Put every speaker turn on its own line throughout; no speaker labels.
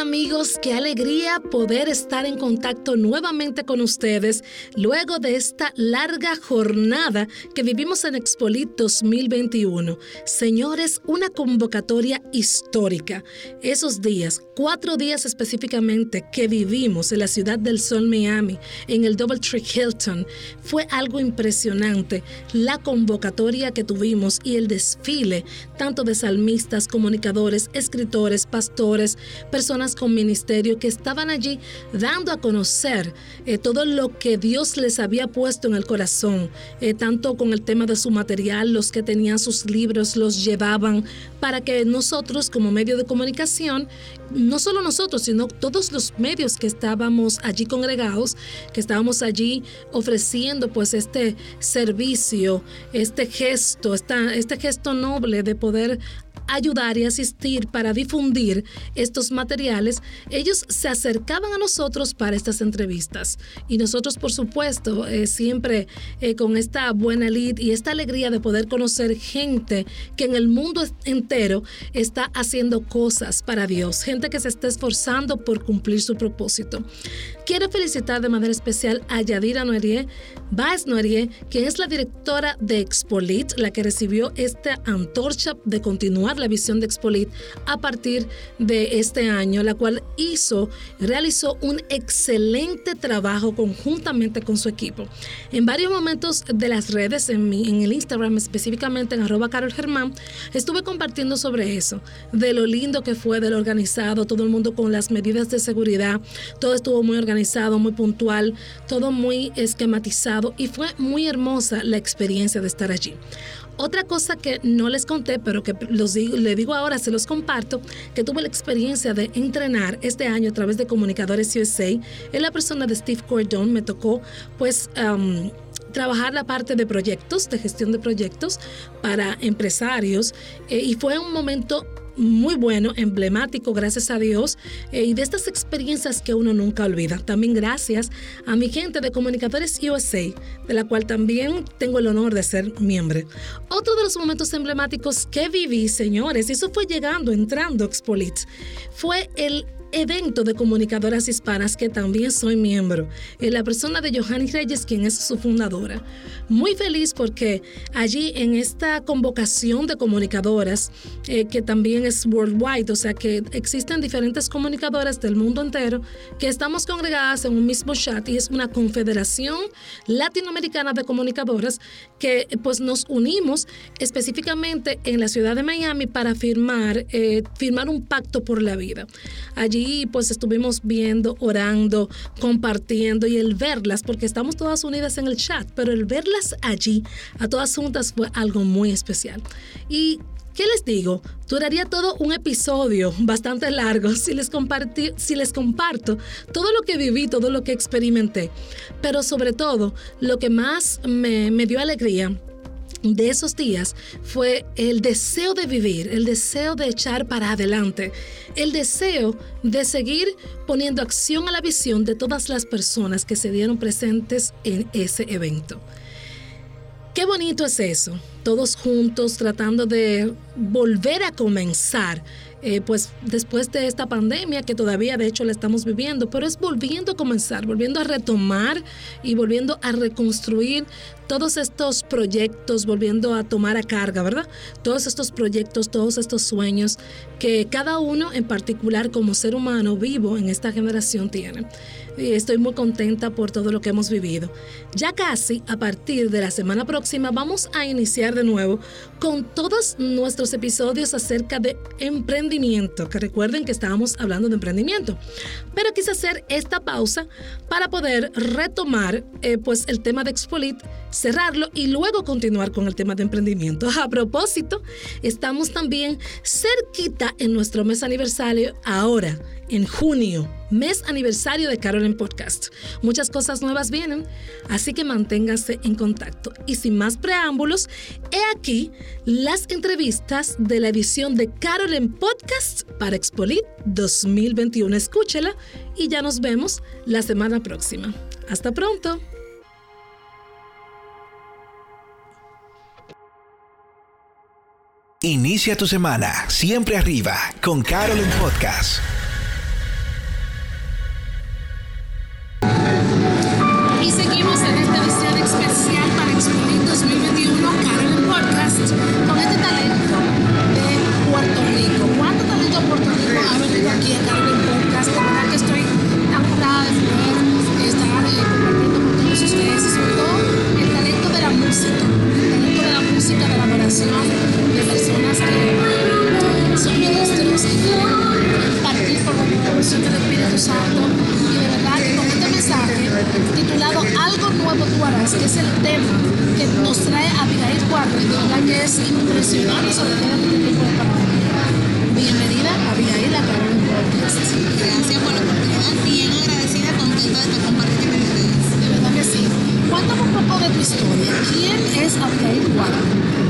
Amigos, qué alegría poder estar en contacto nuevamente con ustedes luego de esta larga jornada que vivimos en Expolit 2021. Señores, una convocatoria histórica. Esos días, cuatro días específicamente que vivimos en la ciudad del sol Miami, en el Doubletree Hilton, fue algo impresionante. La convocatoria que tuvimos y el desfile, tanto de salmistas, comunicadores, escritores, pastores, personas con ministerio que estaban allí dando a conocer eh, todo lo que Dios les había puesto en el corazón, eh, tanto con el tema de su material, los que tenían sus libros los llevaban para que nosotros como medio de comunicación, no solo nosotros, sino todos los medios que estábamos allí congregados, que estábamos allí ofreciendo pues este servicio, este gesto, este gesto noble de poder ayudar y asistir para difundir estos materiales, ellos se acercaban a nosotros para estas entrevistas. Y nosotros, por supuesto, eh, siempre eh, con esta buena lid y esta alegría de poder conocer gente que en el mundo entero está haciendo cosas para Dios, gente que se está esforzando por cumplir su propósito. Quiero felicitar de manera especial a Yadira Noerie, Baez Noerie, quien es la directora de Expolit, la que recibió esta antorcha de continuar la visión de Expolit a partir de este año, la cual hizo, realizó un excelente trabajo conjuntamente con su equipo. En varios momentos de las redes, en, en el Instagram específicamente en arroba Carol Germán, estuve compartiendo sobre eso, de lo lindo que fue, de lo organizado, todo el mundo con las medidas de seguridad, todo estuvo muy organizado muy puntual, todo muy esquematizado y fue muy hermosa la experiencia de estar allí. Otra cosa que no les conté, pero que los digo, le digo ahora, se los comparto, que tuve la experiencia de entrenar este año a través de Comunicadores USA. En la persona de Steve Cordon me tocó, pues, trabajar la parte de proyectos, de gestión de proyectos para empresarios eh, y fue un momento muy bueno, emblemático, gracias a Dios, eh, y de estas experiencias que uno nunca olvida. También gracias a mi gente de Comunicadores USA, de la cual también tengo el honor de ser miembro. Otro de los momentos emblemáticos que viví, señores, y eso fue llegando, entrando a Expolit, fue el evento de comunicadoras hispanas que también soy miembro, en la persona de Johanny Reyes, quien es su fundadora. Muy feliz porque allí en esta convocación de comunicadoras, eh, que también es worldwide, o sea que existen diferentes comunicadoras del mundo entero que estamos congregadas en un mismo chat y es una confederación latinoamericana de comunicadoras que pues nos unimos específicamente en la ciudad de Miami para firmar, eh, firmar un pacto por la vida. Allí y pues estuvimos viendo, orando, compartiendo y el verlas, porque estamos todas unidas en el chat, pero el verlas allí, a todas juntas, fue algo muy especial. Y ¿Qué les digo? Duraría todo un episodio bastante largo si les, si les comparto todo lo que viví, todo lo que experimenté. Pero sobre todo, lo que más me dio alegría de esos días fue el deseo de vivir, el deseo de echar para adelante, el deseo de seguir poniendo acción a la visión de todas las personas que se dieron presentes en ese evento. Qué bonito es eso, todos juntos tratando de volver a comenzar eh, pues después de esta pandemia que todavía de hecho la estamos viviendo, pero es volviendo a comenzar, volviendo a retomar y volviendo a reconstruir todos estos proyectos, volviendo a tomar a carga, ¿verdad? Todos estos proyectos, todos estos sueños que cada uno en particular como ser humano vivo en esta generación tiene y estoy muy contenta por todo lo que hemos vivido. Ya casi a partir de la semana próxima vamos a iniciar de nuevo con todos nuestros episodios acerca de emprendimiento emprendimiento, que recuerden que estábamos hablando de emprendimiento. Pero quise hacer esta pausa para poder retomar eh, pues el tema de Expolit, cerrarlo y luego continuar con el tema de emprendimiento. A propósito, estamos también cerquita en nuestro mes aniversario ahora en junio, mes aniversario de Carol en Podcast. Muchas cosas nuevas vienen, así que manténganse en contacto. Y sin más preámbulos, he aquí las entrevistas de la edición de Carol en Podcast para Expolit 2021. Escúchela y ya nos vemos la semana próxima. Hasta pronto.
Inicia tu semana siempre arriba con de
personas que son ministros partir por la intervención del Espíritu Santo. Y de verdad con este mensaje titulado Algo Nuevo tú harás, que es el tema que nos trae Abigail Cuarto, de verdad que es impresionante sobre todo este tiempo de pandemia. Bienvenida Abigail a través de Gracias por la
oportunidad, bien agradecida, contenta de compartir con ustedes.
De verdad que sí. Cuéntame un poco de tu historia.
¿Quién es Abigail Cuarto?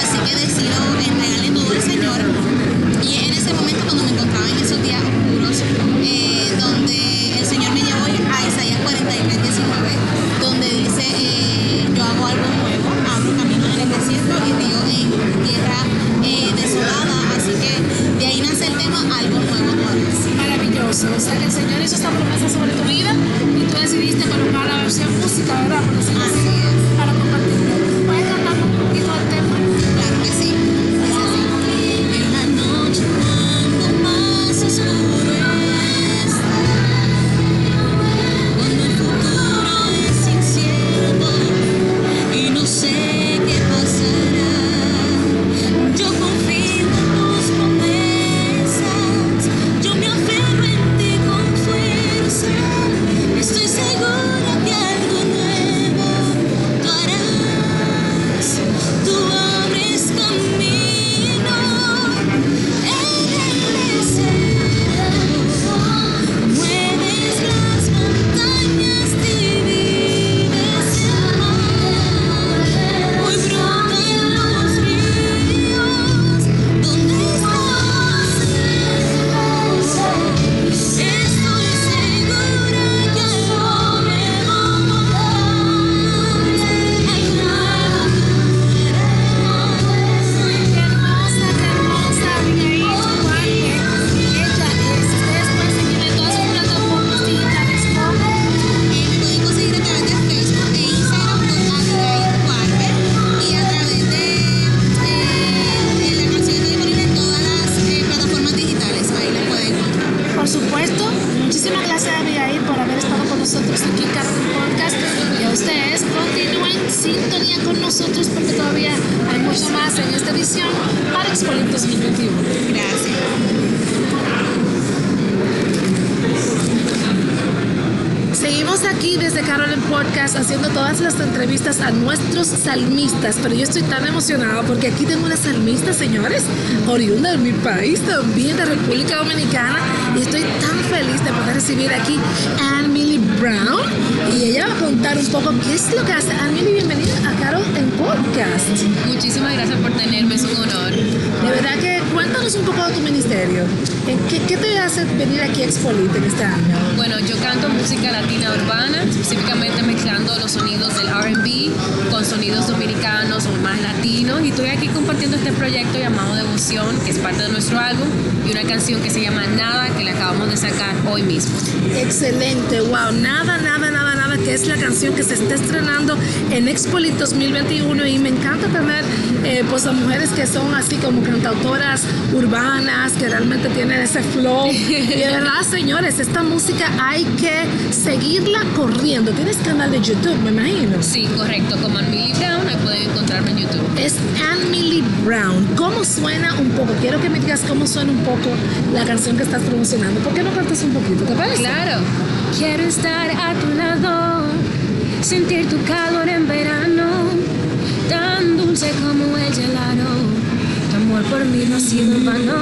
Podcast. pero específicamente mezclando los sonidos del RB con sonidos dominicanos o más latinos. Y estoy aquí compartiendo este proyecto llamado Devoción, que es parte de nuestro álbum, y una canción que se llama Nada, que la acabamos de sacar hoy mismo.
Excelente, wow, nada, nada, nada, nada, que es la canción que se está estrenando en Expolit 2021 y me encanta tener eh, pues a mujeres que son así como cantautoras urbanas, que realmente tienen ese flow. Y de verdad, señores, esta música hay que seguirla corriendo. Tienes canal de YouTube, me imagino.
Sí, correcto, como Millie Brown, ahí pueden encontrarme en YouTube.
Es Millie Brown. ¿Cómo suena un poco? Quiero que me digas cómo suena un poco la canción que estás promocionando. ¿Por qué no cantas un poquito? ¿Te parece?
Claro. Quiero estar a tu lado, sentir tu calor en verano, dulce como el gelado. Tu amor por mí no ha sido en vano.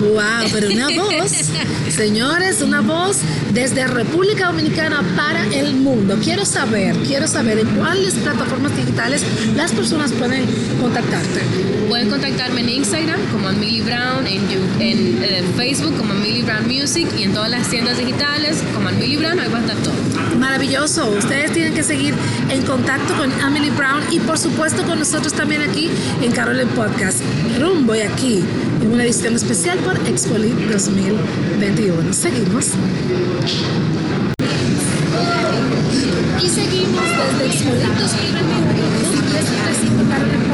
Wow, pero una voz, señores, una voz desde República Dominicana para el mundo. Quiero saber, quiero saber en cuáles plataformas digitales las personas pueden contactarte.
Pueden contactarme en Instagram como Millie Brown, en, eh, Facebook como Millie Brown Music y en todas las tiendas digitales como Millie Brown, ahí va a estar todo.
Maravilloso. Ustedes tienen que seguir en contacto con Emily Brown y por supuesto con nosotros también aquí en Carolyn Podcast. Rumbo y aquí en una edición especial por Expolit 2021. Seguimos. Y seguimos desde Expolit 2021. Y es un recinto Carolyn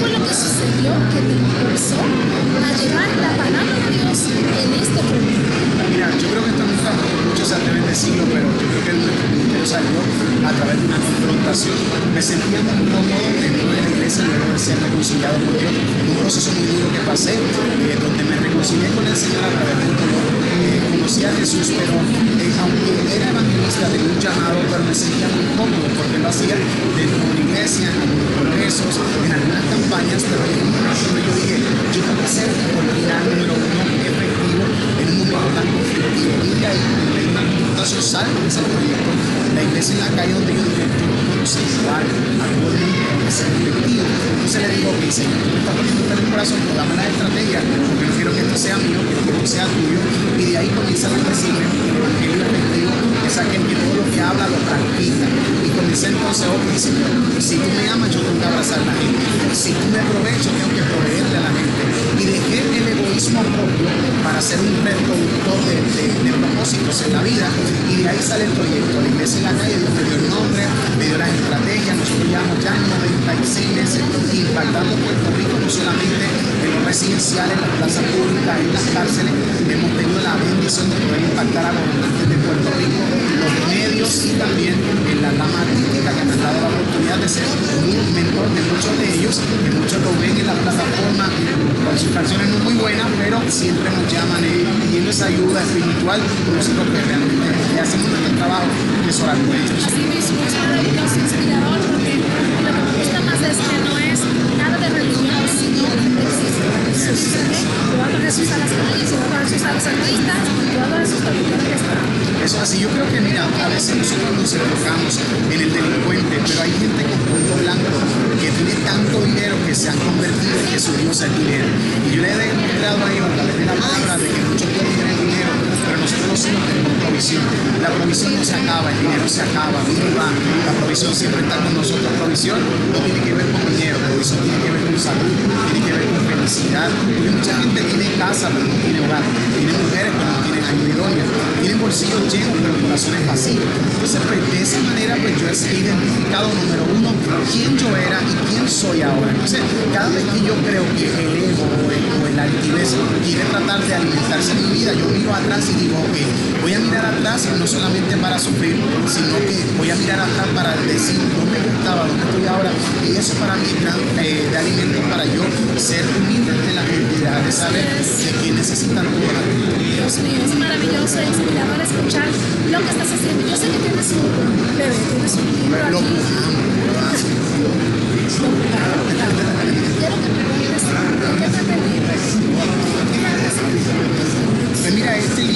fue lo que sucedió que te impulsó a llevar la palabra de Dios en este proyecto?
Mira, yo creo que esto nunca muchos se atreven a decirlo, pero yo creo que el ministerio salió a través de una confrontación. Me sentía muy cómodo dentro de la iglesia luego de ser reconciliado con Dios. Un proceso muy duro que pasé, eh, donde me reconcilié con el Señor a través del dolor. Eh, conocí a Jesús, pero aunque era evangelista, tenía un llamado, pero me sentía muy cómodo porque lo hacía dentro de una iglesia, en algunos congresos, en algunas campañas, pero en un momento yo dije, yo tengo que ser original número uno, efectivo, en un momento tan conflictivo. Y de ahí, en una confrontación salgo de ese proyecto, la iglesia en la calle donde yo dije, yo no puedo ser igual a todo el mundo, ser efectivo. Entonces le digo, ok, Señor, tú estás poniendo en el corazón, pero dame la estrategia, porque no quiero que esto sea mío, que esto sea tuyo. Y de ahí comienza a evangelio aquel que todo lo que habla lo practica. Y comencé entonces, ok, Señor, si tú me amas, yo tengo que abrazar a la gente. Si tú me aprovechas, tengo que proveerle a la gente. Y dejé el egoísmo propio para ser un reproductor de, propósitos en la vida. Y de ahí sale el proyecto. La iglesia en la calle Dios me dio el nombre, me dio las estrategias. Nosotros llevamos ya 96 meses impactando Puerto Rico, solamente en los residenciales, en las plazas públicas, en las cárceles. Hemos tenido la bendición de poder impactar a los gobernantes de Puerto Rico, los medios y también en la rama artística que me han dado la oportunidad de ser un mentor de muchos de ellos, que muchos lo ven en la plataforma con sus canciones no muy buenas, pero siempre nos llaman eh, pidiendo esa ayuda espiritual, nosotros que realmente hacemos nuestro trabajo, que es orar con ellos.
Así mismo, es maravilloso, inspirador, Que está.
Eso es así, yo creo que mira, a veces nosotros nos enfocamos en el delincuente, pero hay gente con punto blanco que tiene tanto dinero que se han convertido en que su Dios es dinero. Y yo le he demostrado a ellos de la palabra de que muchos no tenemos provisión. La provisión no se acaba, el dinero se acaba, viene va. La provisión siempre está con nosotros. Provisión no tiene que ver con dinero, provisión tiene que ver con salud, tiene que ver con felicidad. Porque mucha gente tiene casa pero no tiene hogar, tiene mujeres pero no en Bedonia. Tienen bolsillos llenos, pero corazones vacíos. Entonces, pues, de esa manera, pues yo he identificado, número uno, quién yo era y quién soy ahora. Entonces, cada vez que yo creo que el ego o el, o altivez quiere tratar de alimentarse en mi vida, yo miro atrás y digo, ok, voy a mirar atrás no solamente para sufrir, sino que voy a mirar atrás para decir dónde estaba, dónde estoy ahora. Y eso para mí eh, de alimento para yo ser humilde de la gente, de saber de que necesitan todo la
Dios mío, es maravilloso e inspirador escuchar lo que estás haciendo. Yo sé que tienes un bebé, tienes un libro aquí.
Lo amo, lo amo.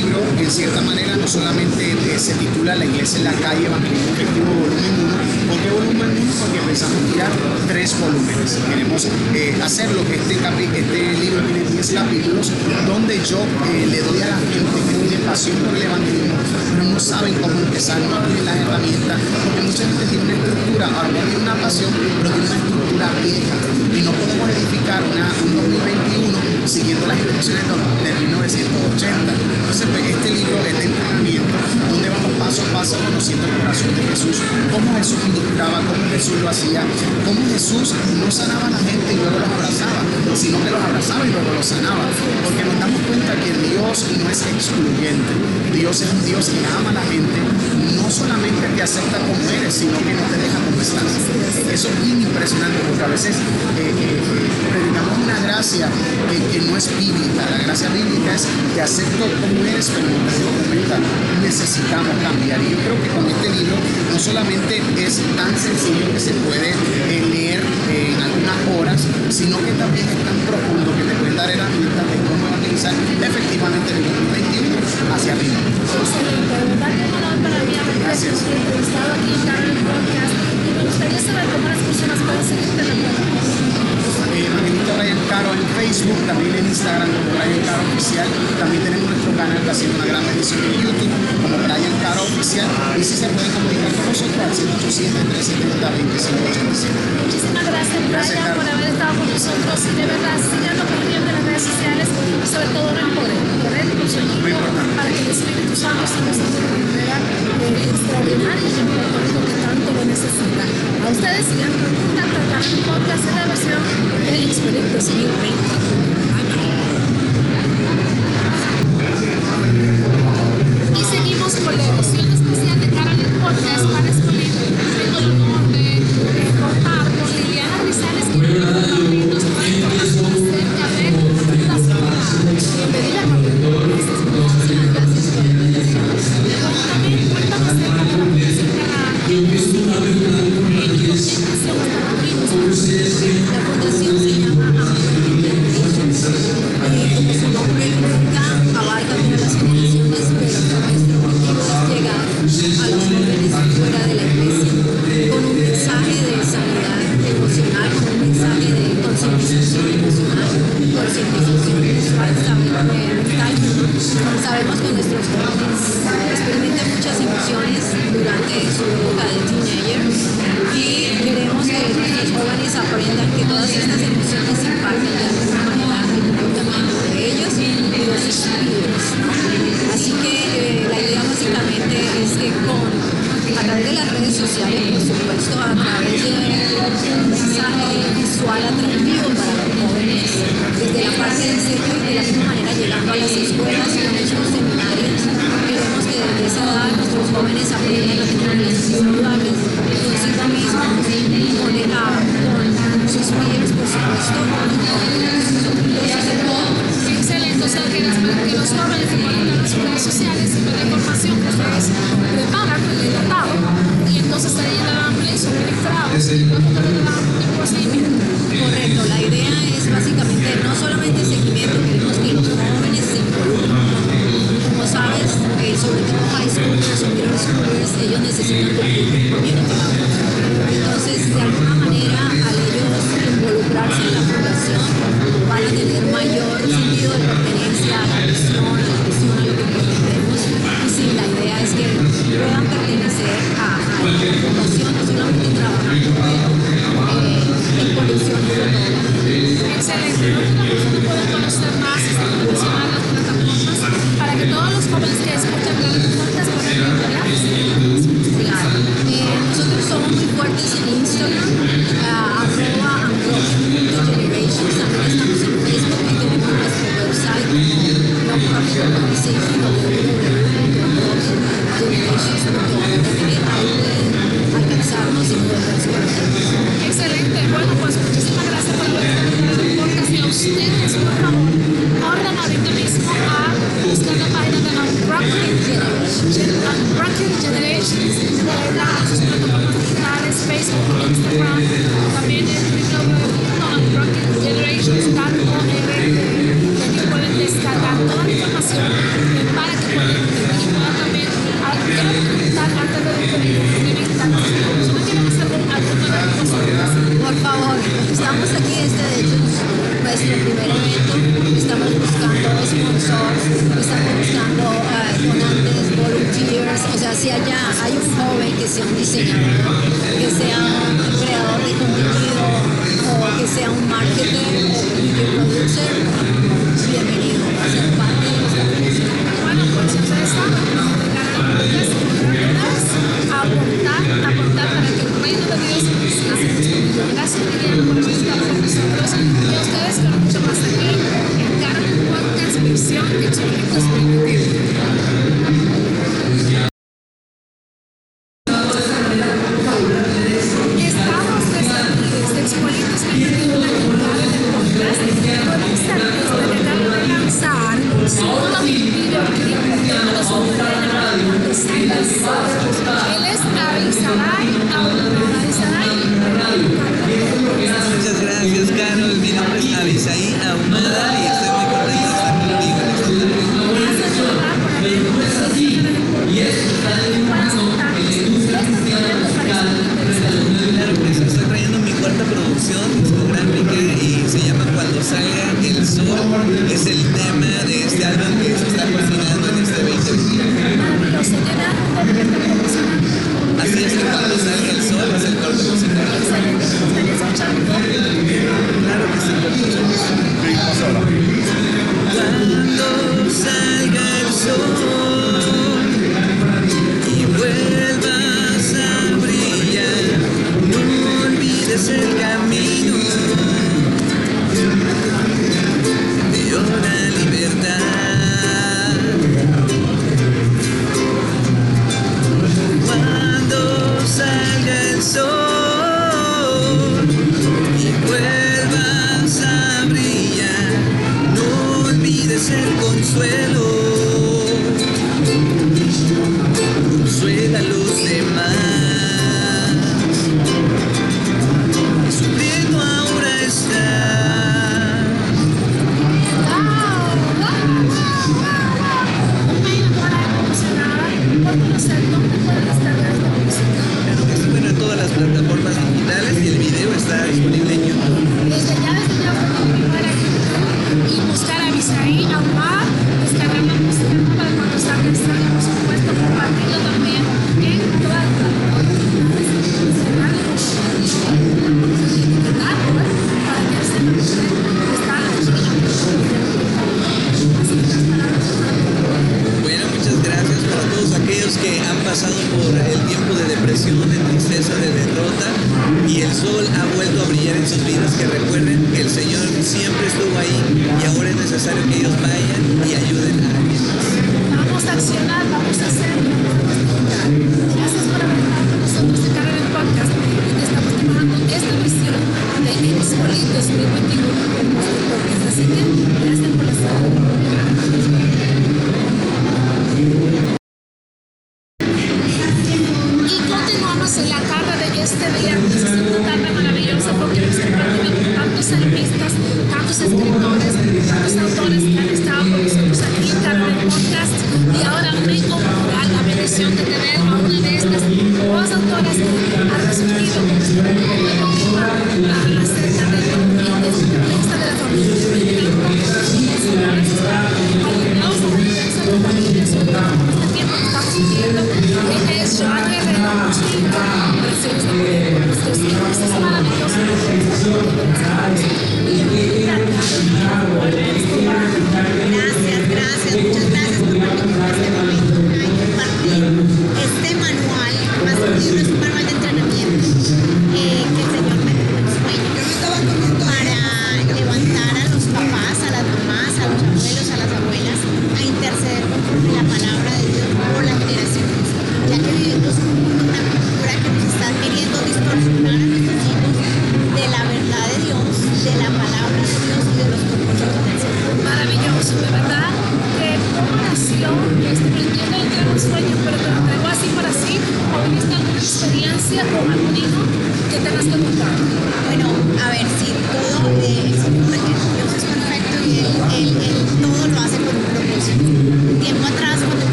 Libro
en cierta manera no solamente se titula La Iglesia en la calle, Evangelismo Efectivo, volumen 1. ¿Por qué volumen 1? Porque pensamos tirar tres volúmenes. Queremos eh, hacerlo. Este, capi- este libro tiene 10 capítulos donde yo eh, le doy a la gente que tiene pasión por el evangelismo, pero no saben cómo empezar, no tienen las herramientas, porque mucha gente tiene una estructura, ahora tiene una pasión, pero tiene una estructura vieja. Y no podemos edificar un 2021 siguiendo las instrucciones de 1980. Entonces, este libro es de entrenamiento, donde vamos paso a paso conociendo el corazón de Jesús, cómo Jesús ministraba, cómo Jesús lo hacía, cómo Jesús no sanaba a la gente y luego los abrazaba, sino que los abrazaba y luego los sanaba. Porque nos damos cuenta que Dios no es excluyente. Dios es un Dios que ama a la gente, no solamente te acepta como eres, sino que no te deja como estás. Eso es bien impresionante porque a veces eh, eh, eh, gracia que, que no es bíblica. La gracia bíblica es te acepto como eres, pero no te como. Necesitamos cambiar. Y yo creo que con este libro no solamente es tan sencillo que se puede eh, leer eh, en algunas horas, sino que también es tan profundo que te puede dar herramientas de cómo evangelizar efectivamente en el 2021 hacia arriba. Gracias.
Podcast. Y me gustaría saber cómo las personas pueden seguirte.
Eh, Evangelista Brian Caro en Facebook, también en Instagram como Brian Caro Oficial. También tenemos nuestro canal que haciendo una gran bendición en YouTube como Brian Caro Oficial. Y si se pueden comunicar con nosotros al 187-370-2587.
Muchísimas gracias,
Gracias, Carol.
por haber estado con nosotros y de verdad síganos pendiente en las redes sociales sobre todo no emporen, correr con su equipo para que el Espíritu Santo siga haciendo una manera extraordinaria y en Puerto Rico A ustedes sigan tanto el podcast en la versión de Experience 2020. Y seguimos con la edición especial de Carolyn Podcast para Expolir. Tengo el honor de eh, contar con Liliana Rizales, que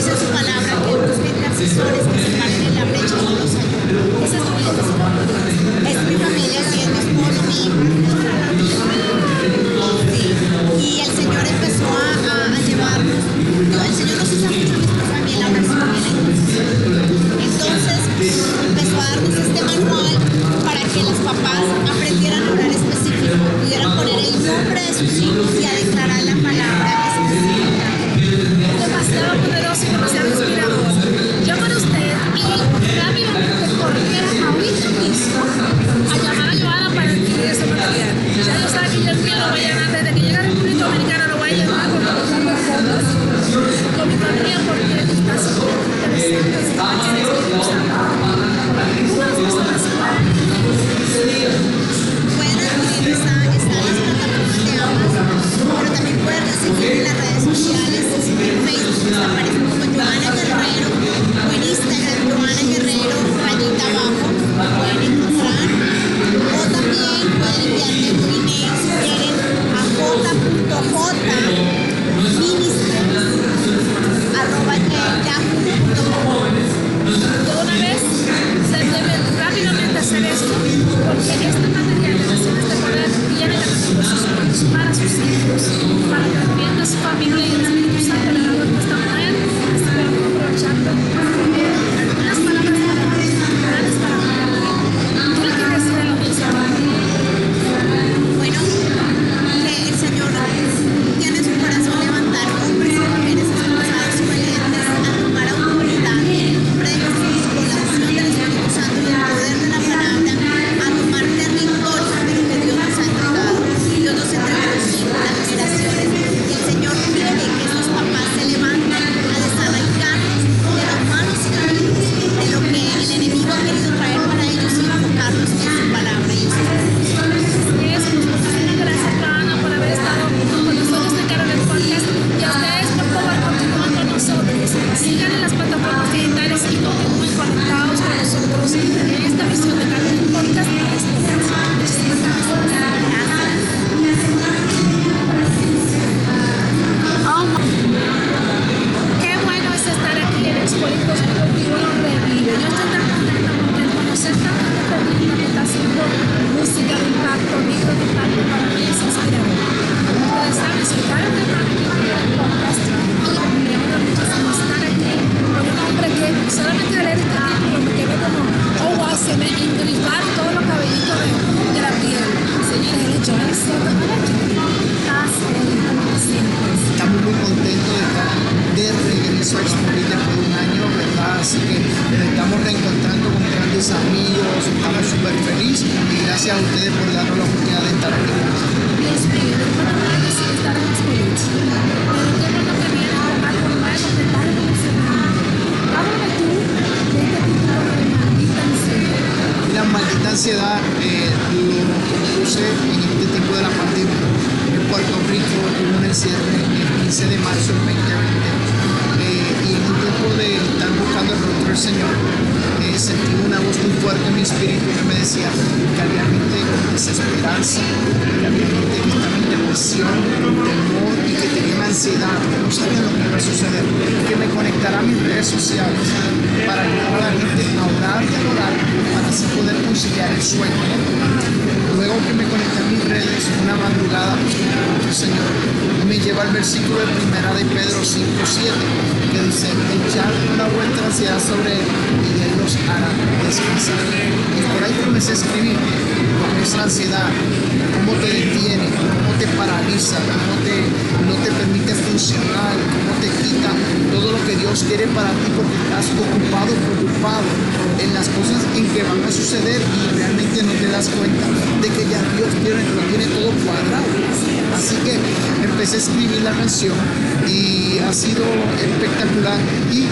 dice su
palabra que
busquen las flores Señor. Me lleva al versículo de primera de Pedro 5.7, que dice, echar una vuelta ansiedad sobre él y él los hará descansar. Y por ahí comencé a escribir, porque esa ansiedad, cómo te detiene, cómo te paraliza, cómo te, no te permite funcionar, te quita todo lo que Dios quiere para ti porque estás ocupado, preocupado en las cosas en que van a suceder y realmente no te das cuenta de que ya Dios tiene, lo tiene todo cuadrado. Así que empecé a escribir la canción y ha sido espectacular y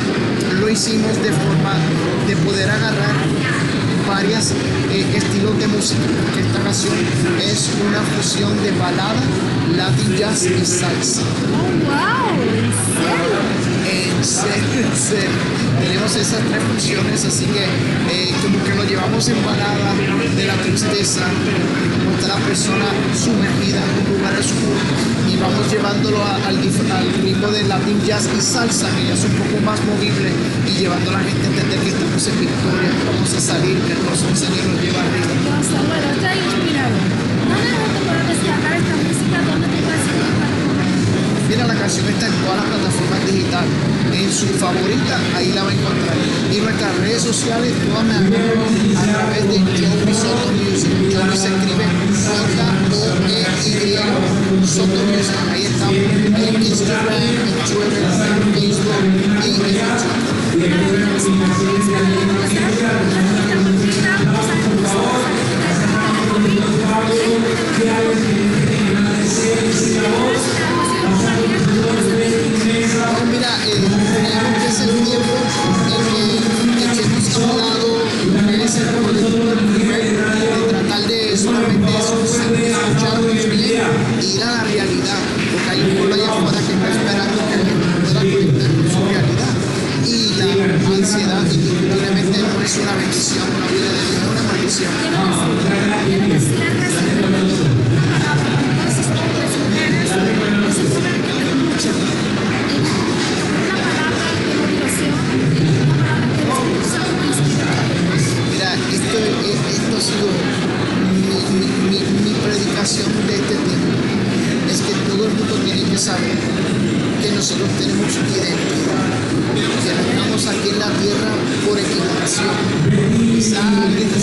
lo hicimos de forma de poder agarrar varios estilos de música. Esta canción es una fusión de balada, latin jazz y salsa.
En serio.
Tenemos esas tres funciones, así que eh, como que lo llevamos en balada de la tristeza, como está la persona sumergida en un lugar oscuro y vamos llevándolo a- al, al ritmo de latin jazz y salsa, que ya es un poco más movible y llevando a la gente a entender que estamos en victoria, que vamos a salir, que el del Señor nos lleva arriba.
Bueno, inspirado. ¿Dónde esta música? ¿Dónde te para comer?
Mira, la canción está en todas las plataformas digitales. En su favorita, ahí la va a encontrar. Y nuestras redes sociales, todas me a través de Joey Soto Music. Joey se escribe J-O-E-Y Soto Music. Ahí estamos. En Instagram, en Twitter, en Facebook y en YouTube. Mira, eh, creemos que el tiempo en que echemos a un lado de tratar de solamente escuchar, escucharnos bien y ir a la realidad, porque hay un pueblo allá afuera que está esperando que pueda conectar con su realidad. Y la ansiedad indiscutiblemente no es una bendición, una vida de una maldición. Mi, predicación de este tiempo. Es que todo el mundo tiene que saber que nosotros tenemos identidad, que estamos aquí en la tierra por equivocación. Quizá alguien no,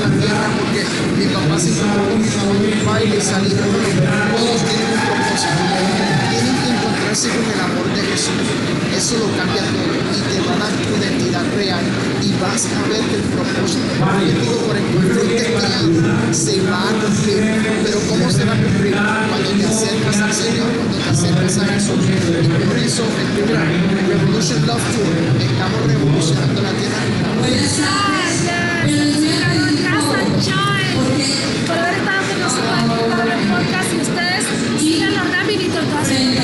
la tierra porque mi papá se encontró con mi mamá y mi y salieron. Todos que encontrarse con el amor de Jesús. Eso lo cambia todo y te va a dar tu identidad real y vas a ver que el propósito prometido por el pueblo cristiano se va a cumplir. Pero ¿cómo se va a cumplir? Cuando te acercas al Señor, cuando te acercas a Jesús. Y por eso en Tibra, Revolution Love Tour, estamos revolucionando la tierra.
por haber estado con nosotros en el podcast y ustedes síganlo rapidito en todas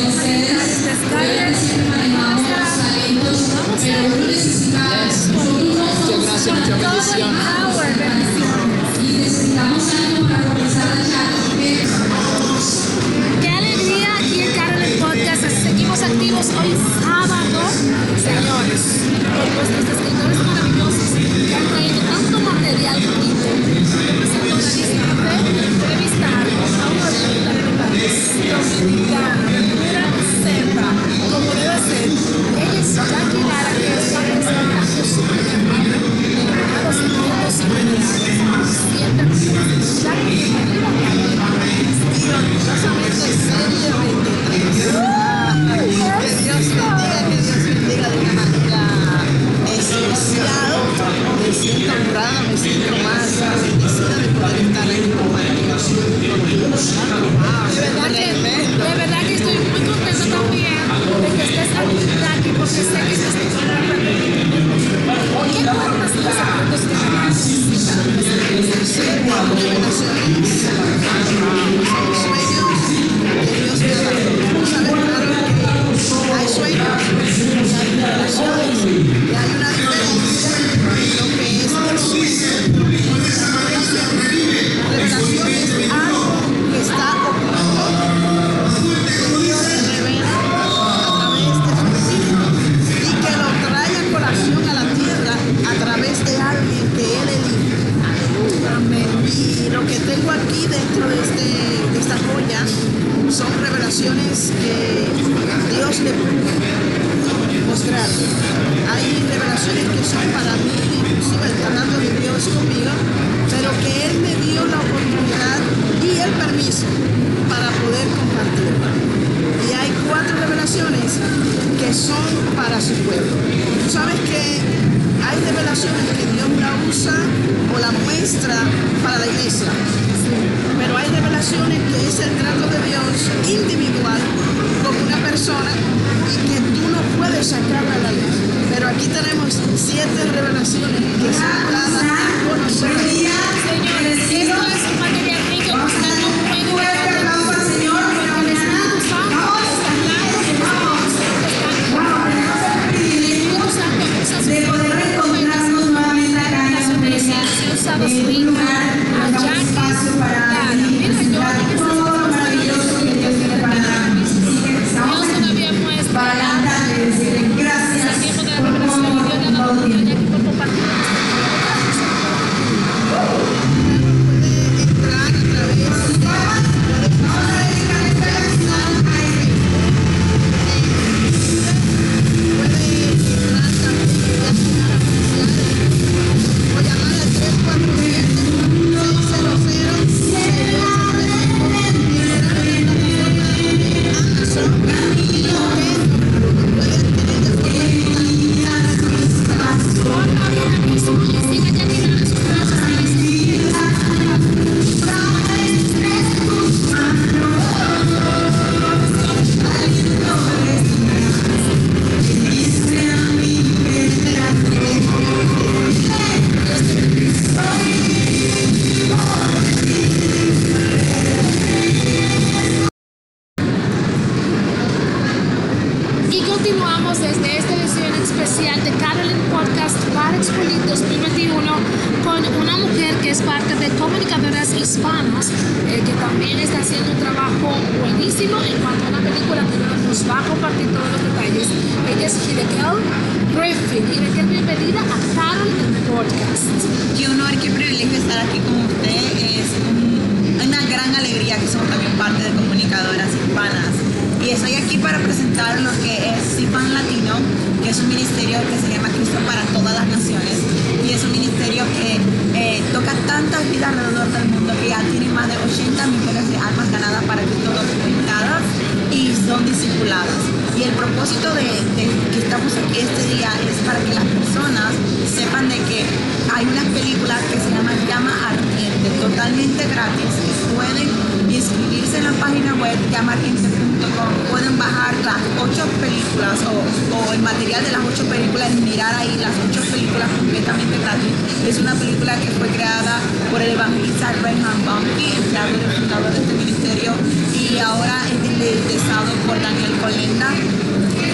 estamos
este día es para que las personas sepan de que hay unas películas que se llama Llama Ardiente, totalmente gratis, pueden inscribirse en la página web llamaardiente.com, pueden bajar las ocho películas o, el material de las ocho películas y mirar ahí las ocho películas completamente gratis. Es una película que fue creada por el evangelista Reinhard Bonnke, el creador y fundador de este ministerio, y ahora es el, por Daniel Colenda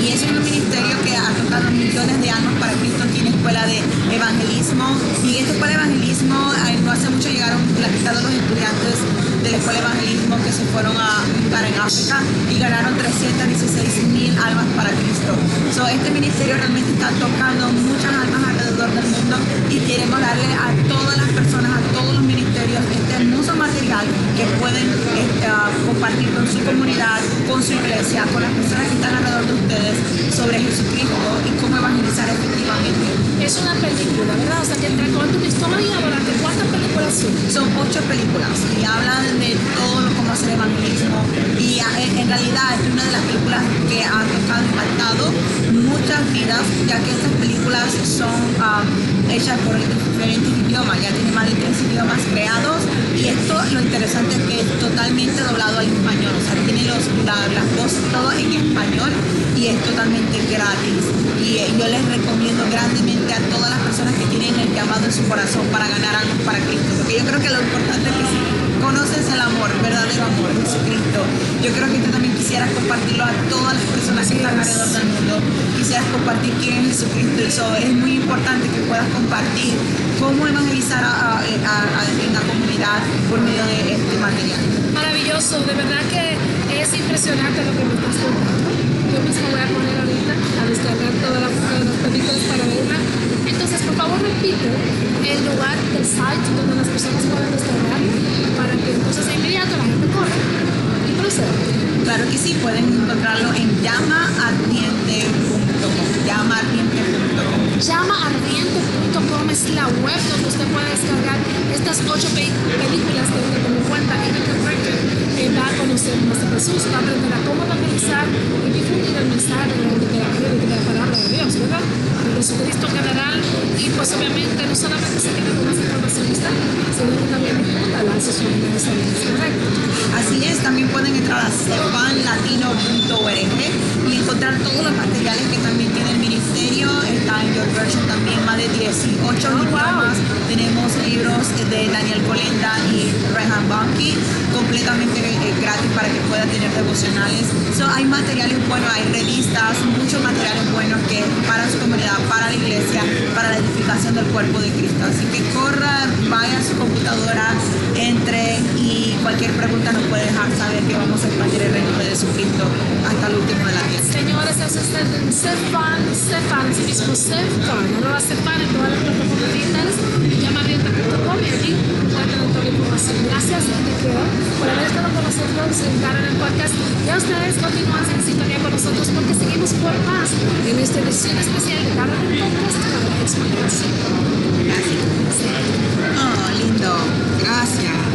y es un ministerio que ha tocado millones de almas para Cristo. Tiene escuela de evangelismo y en esta escuela de evangelismo no hace mucho llegaron platicando los estudiantes de la escuela de evangelismo que se fueron a buscar en África y ganaron 316 mil almas para Cristo. So, este ministerio realmente está tocando muchas almas alrededor del mundo y queremos darle a todas las personas, a todos los ministerios, que pueden este, compartir con su comunidad, con su iglesia, con las personas que están alrededor de ustedes sobre Jesucristo y cómo evangelizar efectivamente.
Es una película, ¿verdad? O sea, que entre cuánto y durante cuántas películas son.
Son ocho películas y hablan de todo lo cómo hacer evangelismo y en realidad es una de las películas que ha tocado impactado muchas vidas, ya que estas películas son... Ah, hechas por diferentes idiomas, ya tiene más de tres idiomas creados y esto lo interesante es que es totalmente doblado al español, o sea, tiene las voces todo en español y es totalmente gratis. Y eh, yo les recomiendo grandemente a todas las personas que tienen el llamado en su corazón para ganar algo para Cristo, porque yo creo que lo importante es que conoces el amor, el verdadero amor, Jesucristo, yo creo que tú también quisieras compartirlo a todas las personas que están alrededor del mundo, quisieras compartir quién es Jesucristo. Eso es muy importante que puedas compartir cómo evangelizar a- a- a- a- en la comunidad por medio de este material.
Maravilloso, de verdad que es impresionante lo que me estás contando. Yo mismo voy a poner ahorita a descargar todas las, las películas para verla. Entonces, por favor, repite el lugar del site donde las personas pueden descargar para que entonces de inmediato la gente corra y proceda.
Claro que sí, pueden encontrarlo en llamaardiente.com. Llamaardiente.com.
Llamaardiente.com es la web donde usted puede descargar estas ocho pe- películas que tome en cuenta y que va a conocer más de Jesús, va a aprender a cómo evangelizar y difundir el mensaje de la, de la, palabra de Dios, ¿verdad? De Jesucristo general y pues obviamente no solamente se queda con las informaciones, sino que también disfruta las sesiones de ¿correcto?
Así es, también pueden entrar a stefanlatino.org y encontrar todos los materiales que también tiene el ministerio. Está en Your Version también más de 18 idiomas. Tenemos libros de Daniel Colenda y Rehan Bunky completamente eh, gratis para que puedan tener devocionales. So, hay materiales buenos, hay revistas, muchos materiales buenos que para su comunidad, para la iglesia, para la edificación del cuerpo de Cristo. Así que corra, vaya a su computadora, entre y cualquier pregunta nos puede dejar saber que vamos a expandir el reino de Jesucristo hasta el último de la tierra.
Señores, es usted en Cefan, Cefan, así mismo Cefan, arroba Cefan en todas las plataformas digitales, llamarrienta.com y allí pueden tener toda la información. Gracias, te por haber estado con nosotros en el podcast. Y a ustedes continúan en sintonía con nosotros porque seguimos por más en esta edición especial de el podcast para expandirse.
Oh, lindo. Gracias.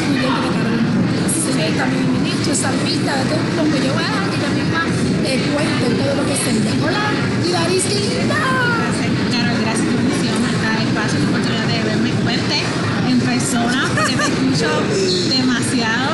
Oyente de Carolina. Ella también ministro, salvista, de todo lo que yo vea, ella misma eh, cuenten todo lo que es ella. Hola, Lidaris, qué linda.
Carol, gracias por la invitación a este espacio, la oportunidad de verme verte en persona, porque te escucho demasiado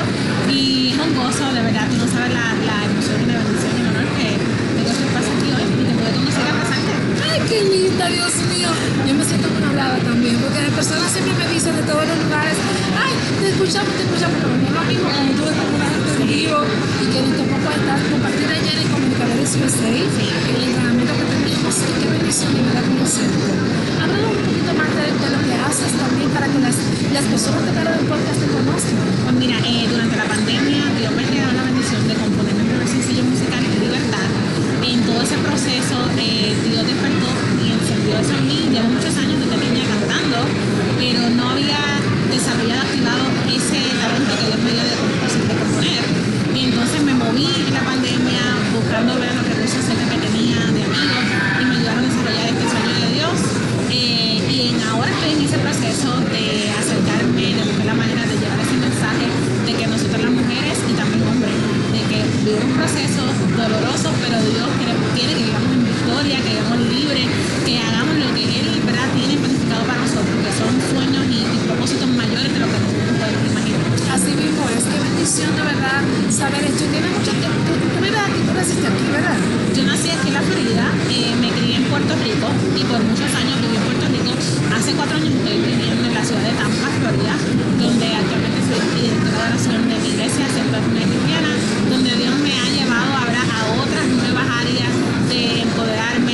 y es un gozo, de verdad, tú no sabes la, la bendición y el honor que tengo este espacio aquí hoy y te puedo conocer a presente.
Linda, Dios mío. Yo me siento hablada también, porque las personas siempre me dicen de todos los lugares, ay, te escuchamos, te escuchamos, pero no lo mismo cuando tú estás gente en vivo y que nos tocó estar compartir ayer en Comunicadores USA, el entrenamiento que teníamos, y qué bendición de verdad conocerte. Háblanos un poquito más de, de lo que haces también para que las, las personas de cara del podcast te conozcan.
Pues mira, eh, durante la pandemia Dios me dio la bendición de componer mi primer sencillo musical en libertad. En todo ese proceso eh, Dios despertó y encendió eso en mí. Llevo muchos años desde niña cantando, pero no había desarrollado, activado ese talento que Dios me dio de, de componer. Y entonces me moví en la pandemia buscando ver los recursos que tenía de amigos y me ayudaron a desarrollar este sueño de Dios. Eh, y ahora estoy en ese proceso de acercarme, de buscar la manera de llevar ese mensaje de que nosotros las mujeres que vivimos un proceso doloroso, pero Dios quiere, que vivamos en victoria, que vivamos libres, que hagamos lo que Él ¿verdad? tiene planificado para nosotros, que son sueños y, y propósitos mayores de lo que nosotros podemos imaginar.
Así mismo es, qué bendición de verdad saber esto. Y Tienes mucho tiempo, tú, tú vives aquí, tú naciste aquí, ¿verdad?
Yo nací aquí en la Florida, eh, me crié en Puerto Rico y por muchos años viví en Puerto Rico. Hace cuatro años estoy viviendo en la ciudad de Tampa, Florida, donde actualmente soy directora de oración de mi iglesia, Centro de donde Dios me ha llevado ahora a otras nuevas áreas de empoderarme,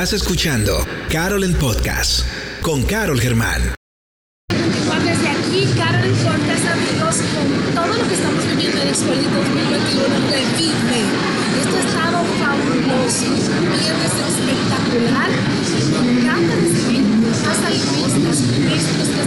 Estás escuchando Carol en Podcast con Carol Germán.
Desde aquí, Carol Cortés, amigos, con todo lo que estamos viviendo en Expolito 2021, revive. Esto ha estado fabuloso, viernes espectacular. Me encanta recibir a salmistas, ministros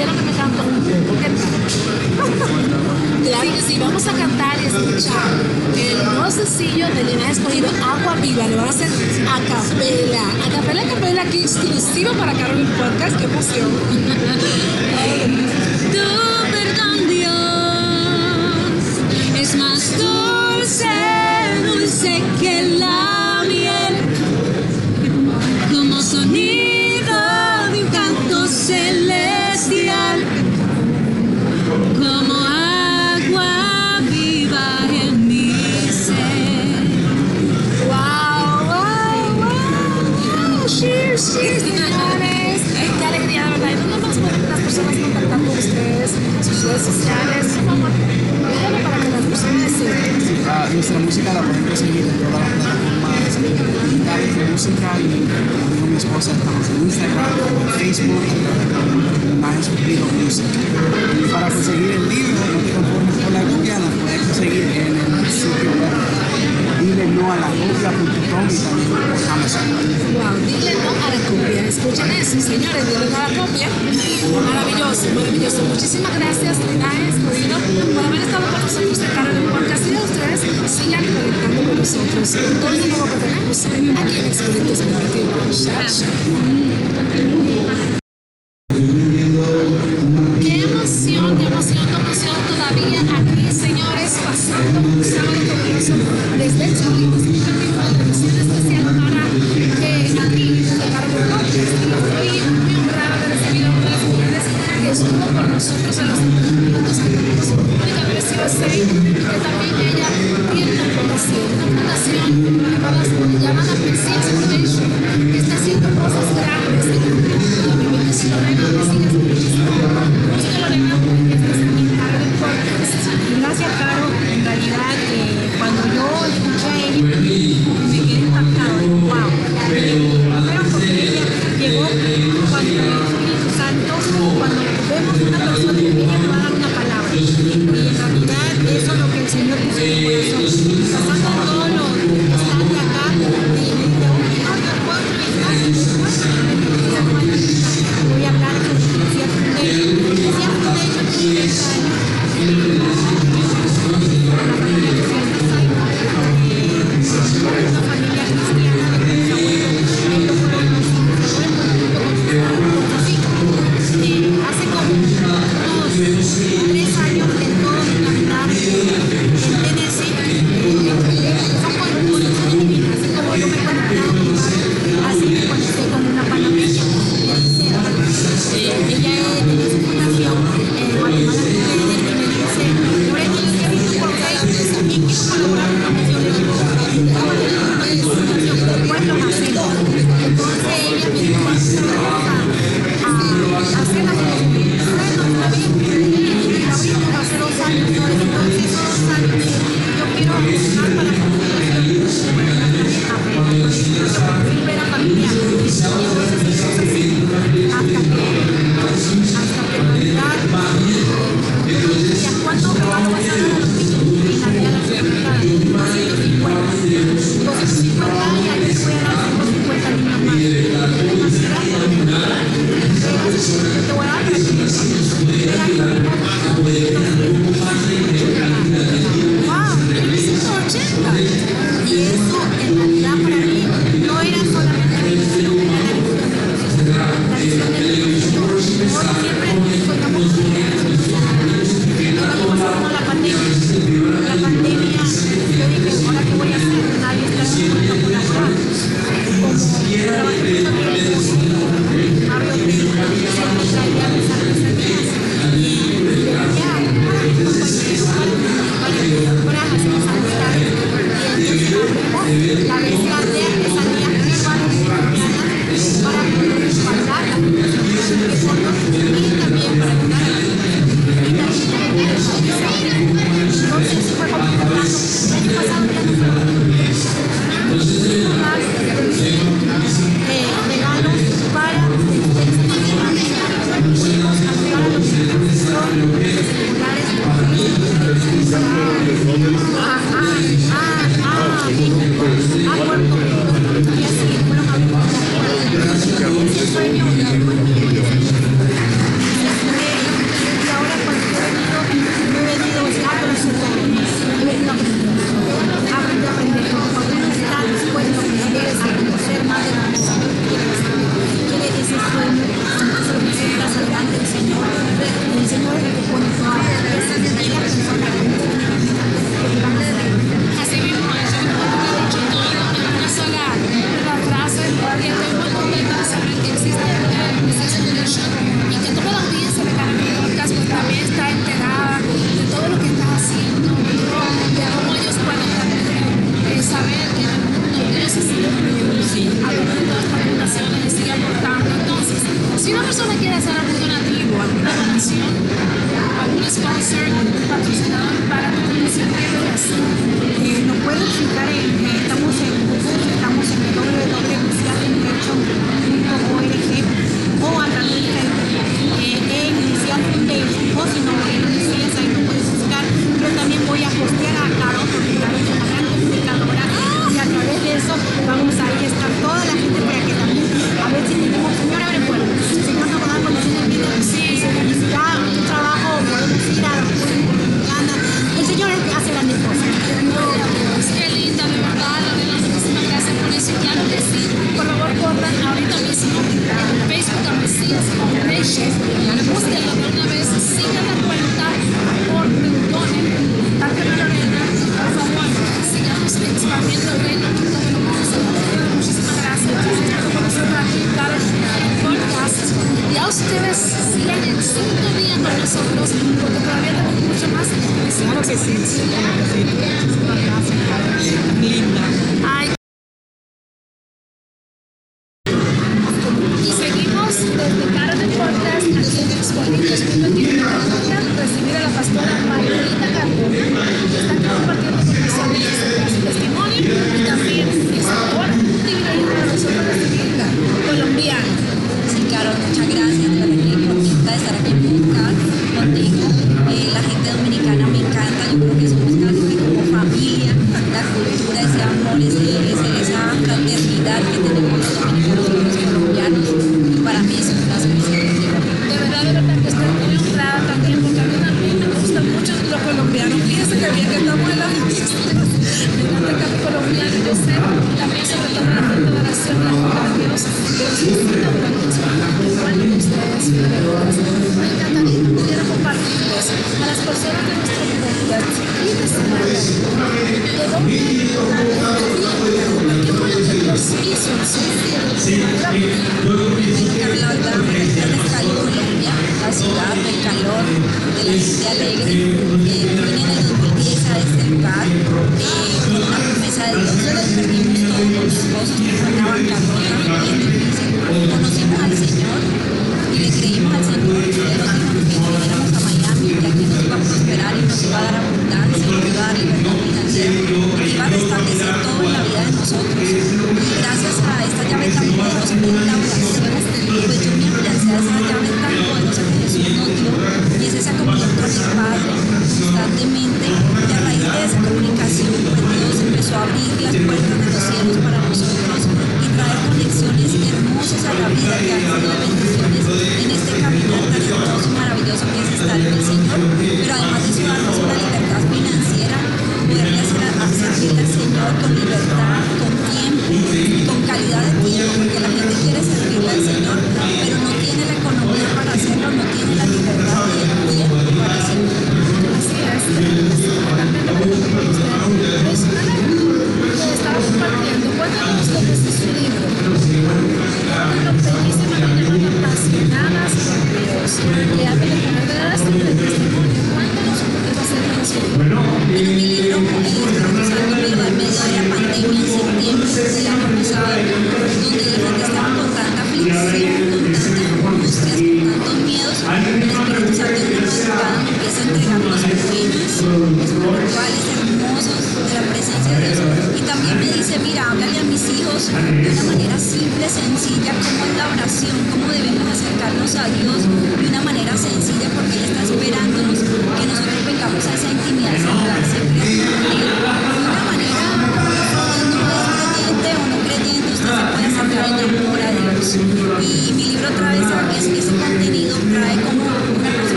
siquiera me canto.
Claro que sí,
vamos a cantar y escuchar el nuevo sencillo de Lina Escogido, Agua Viva. Lo van a hacer a capela. A capela, a capela aquí exclusivo para Carol Podcast. ¡Qué emoción!
tu perdón, Dios, es más dulce, dulce que la.
Bendiciones, eh, qué alegría, ¿verdad? ¿Y dónde más pueden las personas contactar con ustedes? Sus redes sociales, por para que las personas sigan.
Uh, ah, nuestra música la pueden conseguir en todas las plataformas digitales de música y conmigo mi esposa estamos en Instagram, en Facebook, en Imágenes Cumplido Music. Y para conseguir el libro, no te conformes con la copia, la puedes conseguir en el sitio web dile no a la copia.com y también por Amazon.
Wow, dile no a la copia. Escuchen eso, señores, dile no a la copia. Maravilloso, maravilloso. Muchísimas gracias, Lina Escudino, por haber estado con nosotros de cara de un podcast. Y ustedes sigan conectando con nosotros. Todo el nuevo que tenemos aquí en Escuditos Creativos.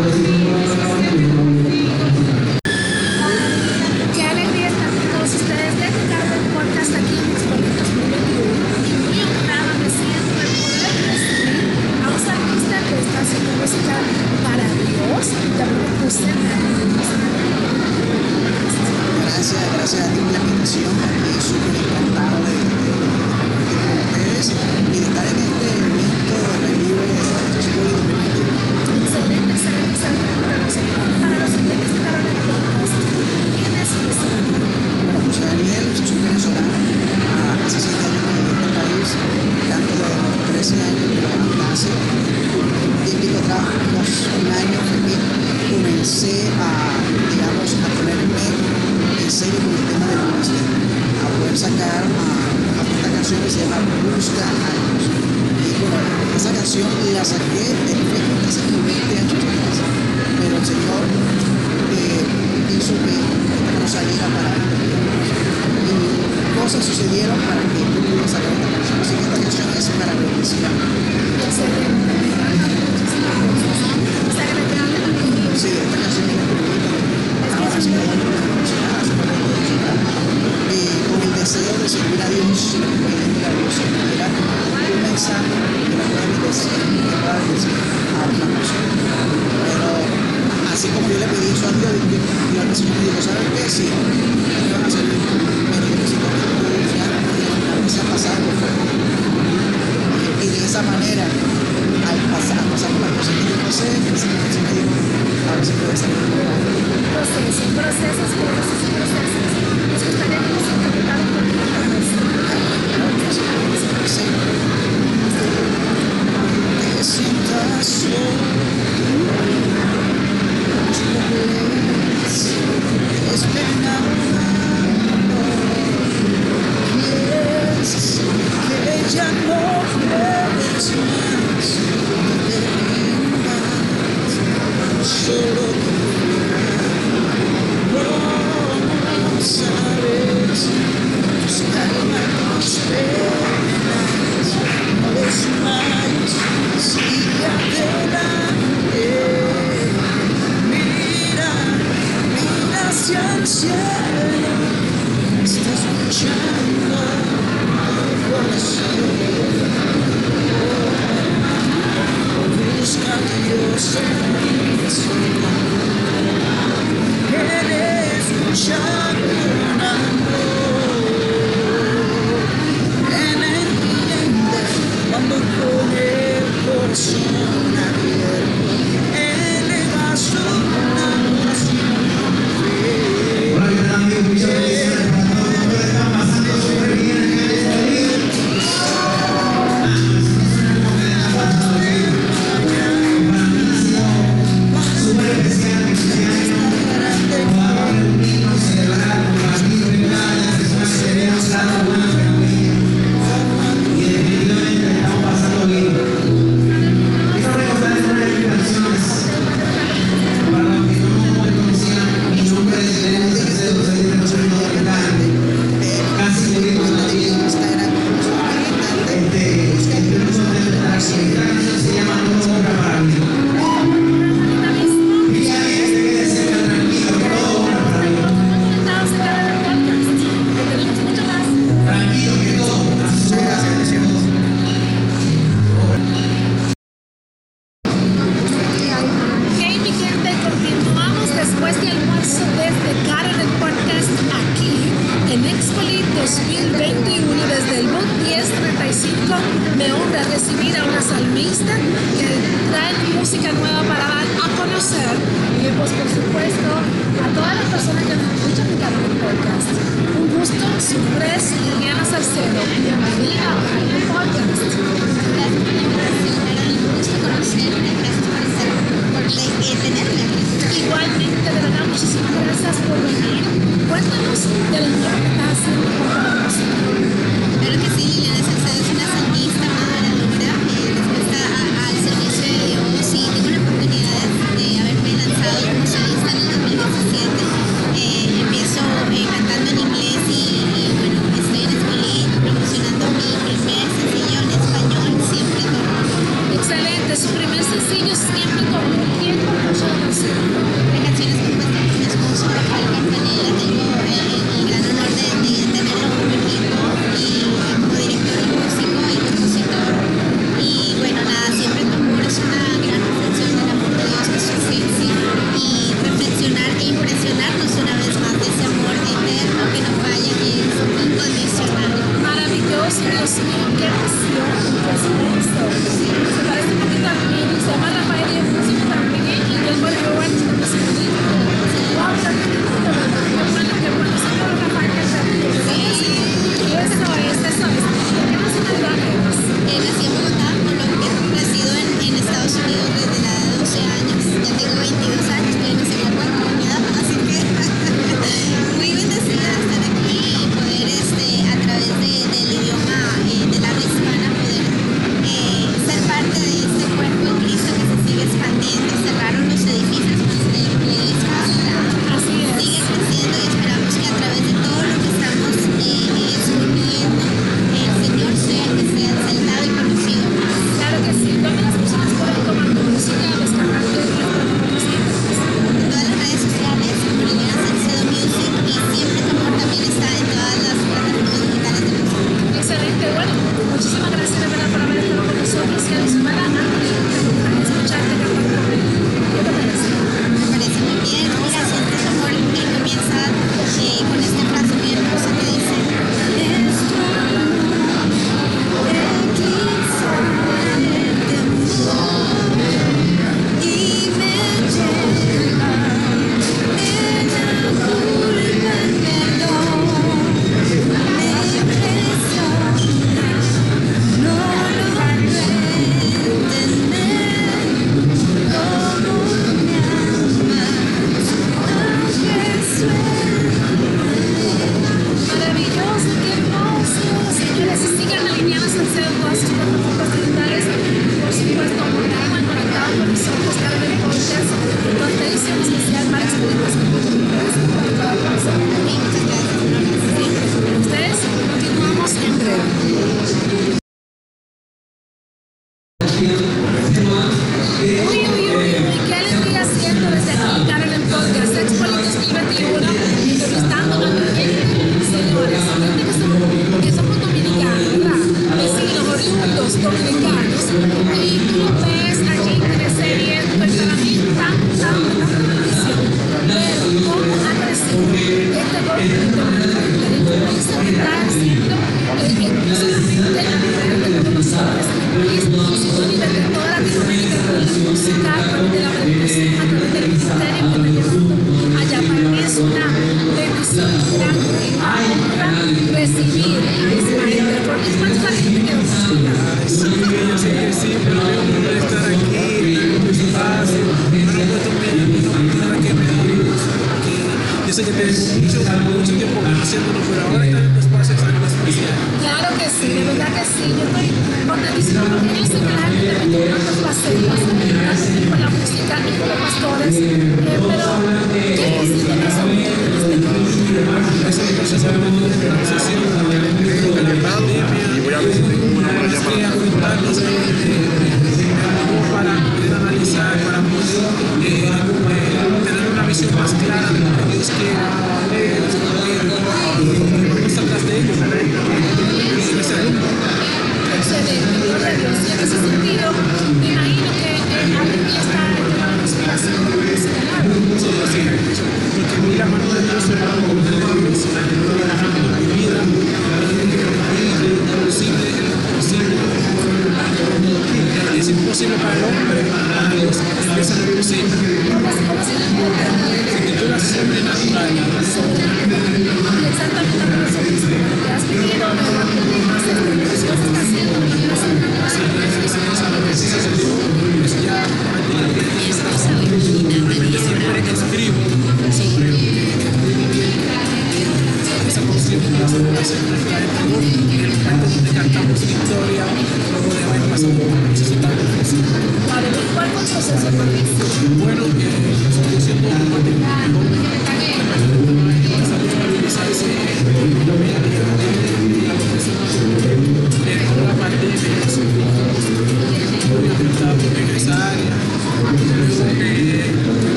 Thank you.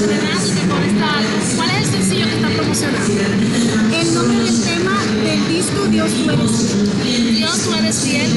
¿Cuál es el sencillo que están
promocionando? El
nombre del
tema
del
disco Dios
tú
eres fiel.
Dios tú eres fiel,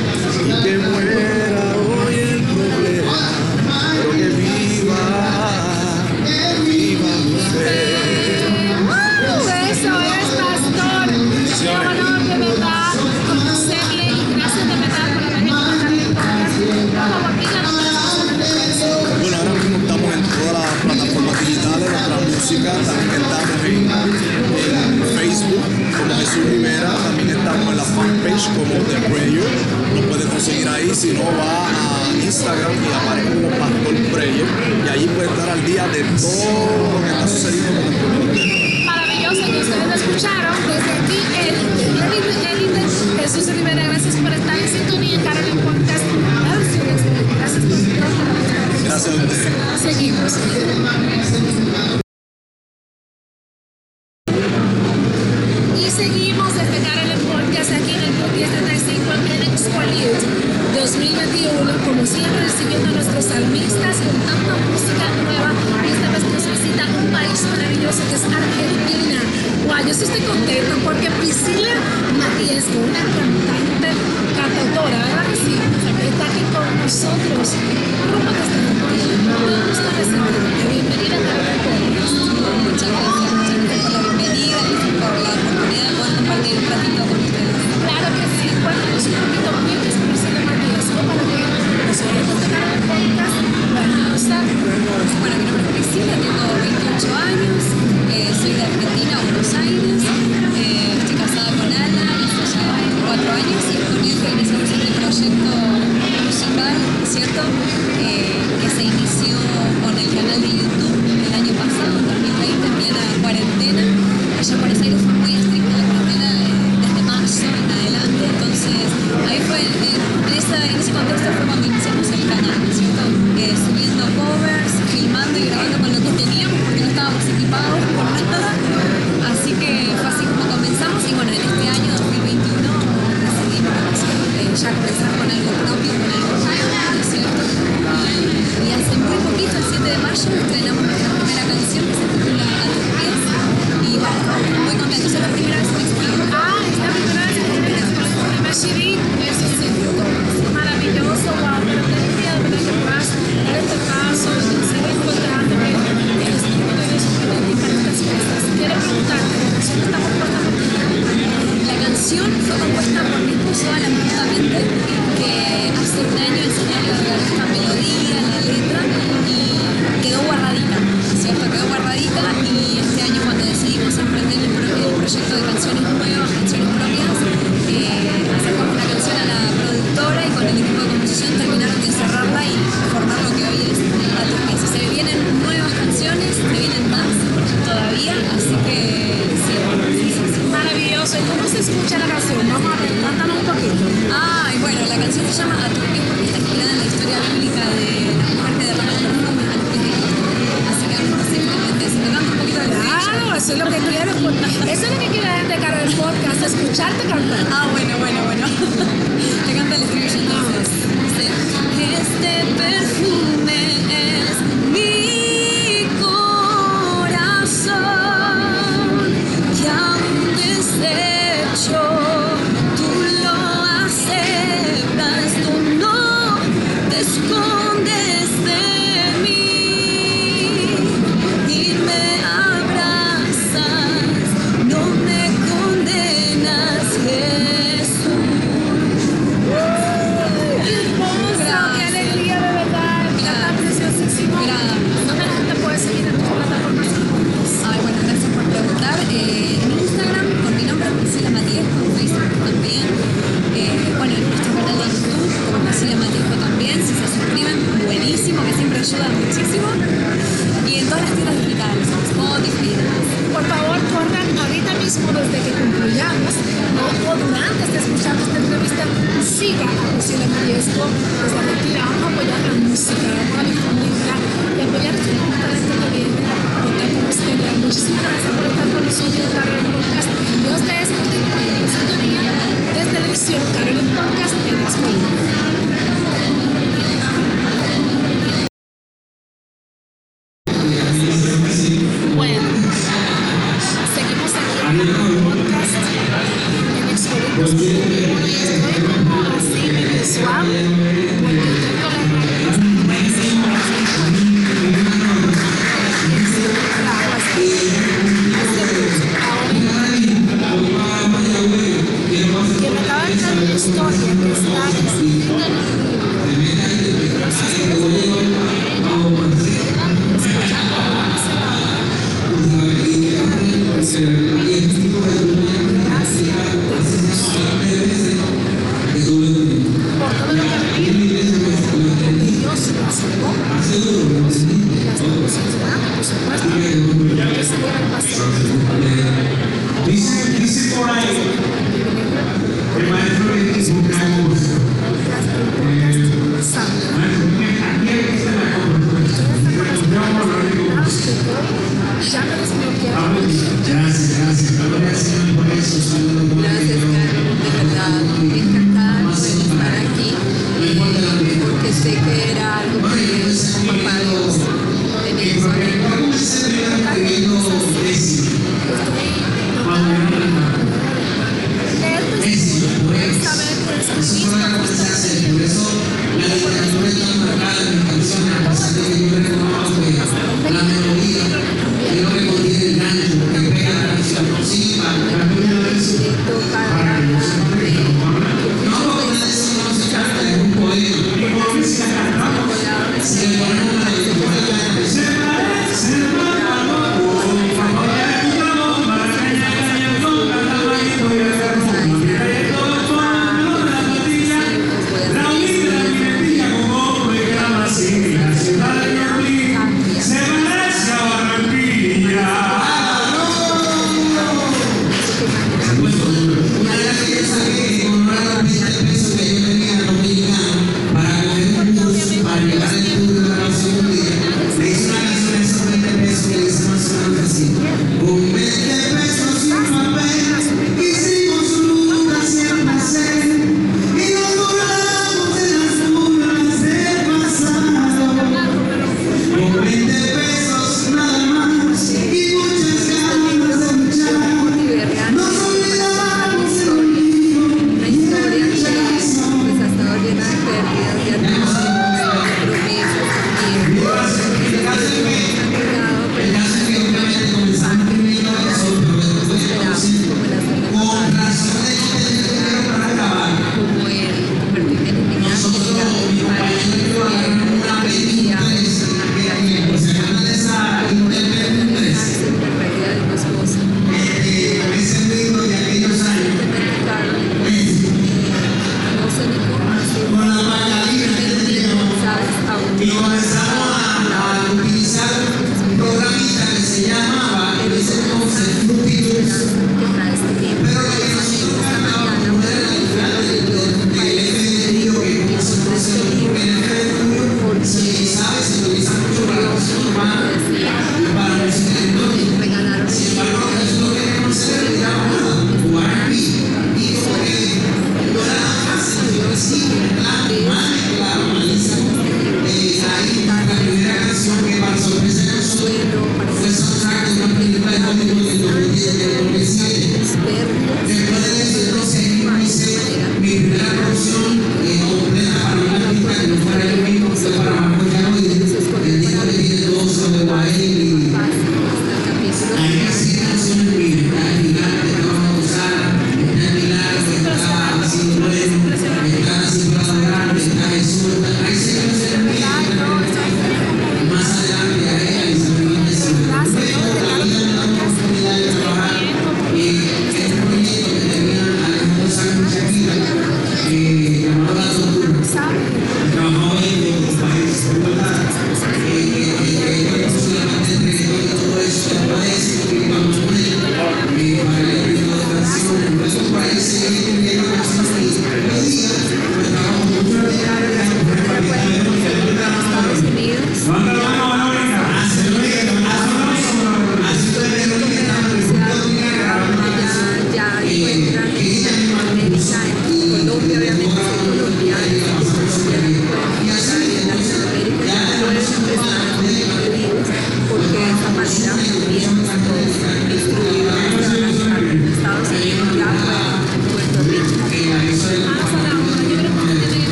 de Prayer. Lo
puede
conseguir
ahí,
si no va a Instagram y aparece como Pastor Prayer. Y allí puede estar al día de todo lo que está sucediendo con el pueblo
Maravilloso que ustedes lo escucharon. Desde aquí, el, el, el, Jesús Rivera, gracias por estar en sintonía en Carolina Podcast. Gracias por
Gracias a ustedes.
Seguimos.